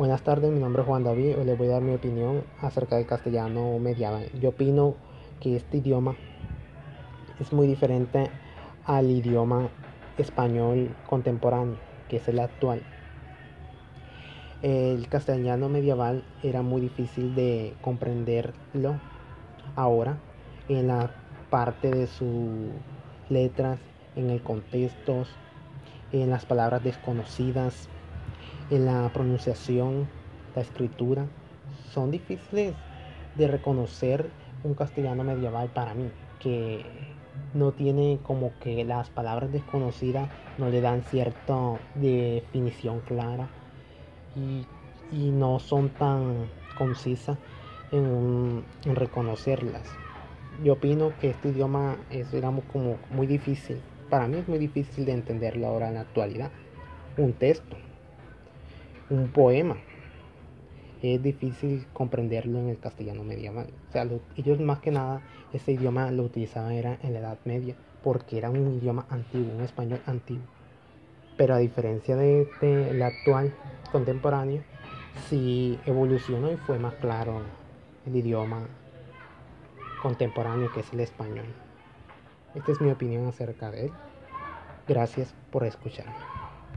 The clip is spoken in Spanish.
Buenas tardes, mi nombre es Juan David. Hoy les voy a dar mi opinión acerca del castellano medieval. Yo opino que este idioma es muy diferente al idioma español contemporáneo, que es el actual. El castellano medieval era muy difícil de comprenderlo ahora en la parte de sus letras, en el contexto, en las palabras desconocidas, en la pronunciación, la escritura, son difíciles de reconocer un castellano medieval para mí, que no tiene como que las palabras desconocidas no le dan cierta definición clara y, no son tan concisas en, en, reconocerlas. Yo opino que este idioma es, digamos, como muy difícil. Para mí es muy difícil de entenderlo ahora en la actualidad. Un texto, un poema. Es difícil comprenderlo en el castellano medieval. O sea, ellos más que nada ese idioma lo utilizaban era en la Edad Media porque era un idioma antiguo, un español antiguo. Pero a diferencia de, el actual contemporáneo, sí evolucionó y fue más claro el idioma contemporáneo que es el español. Esta es mi opinión acerca de él. Gracias por escucharme.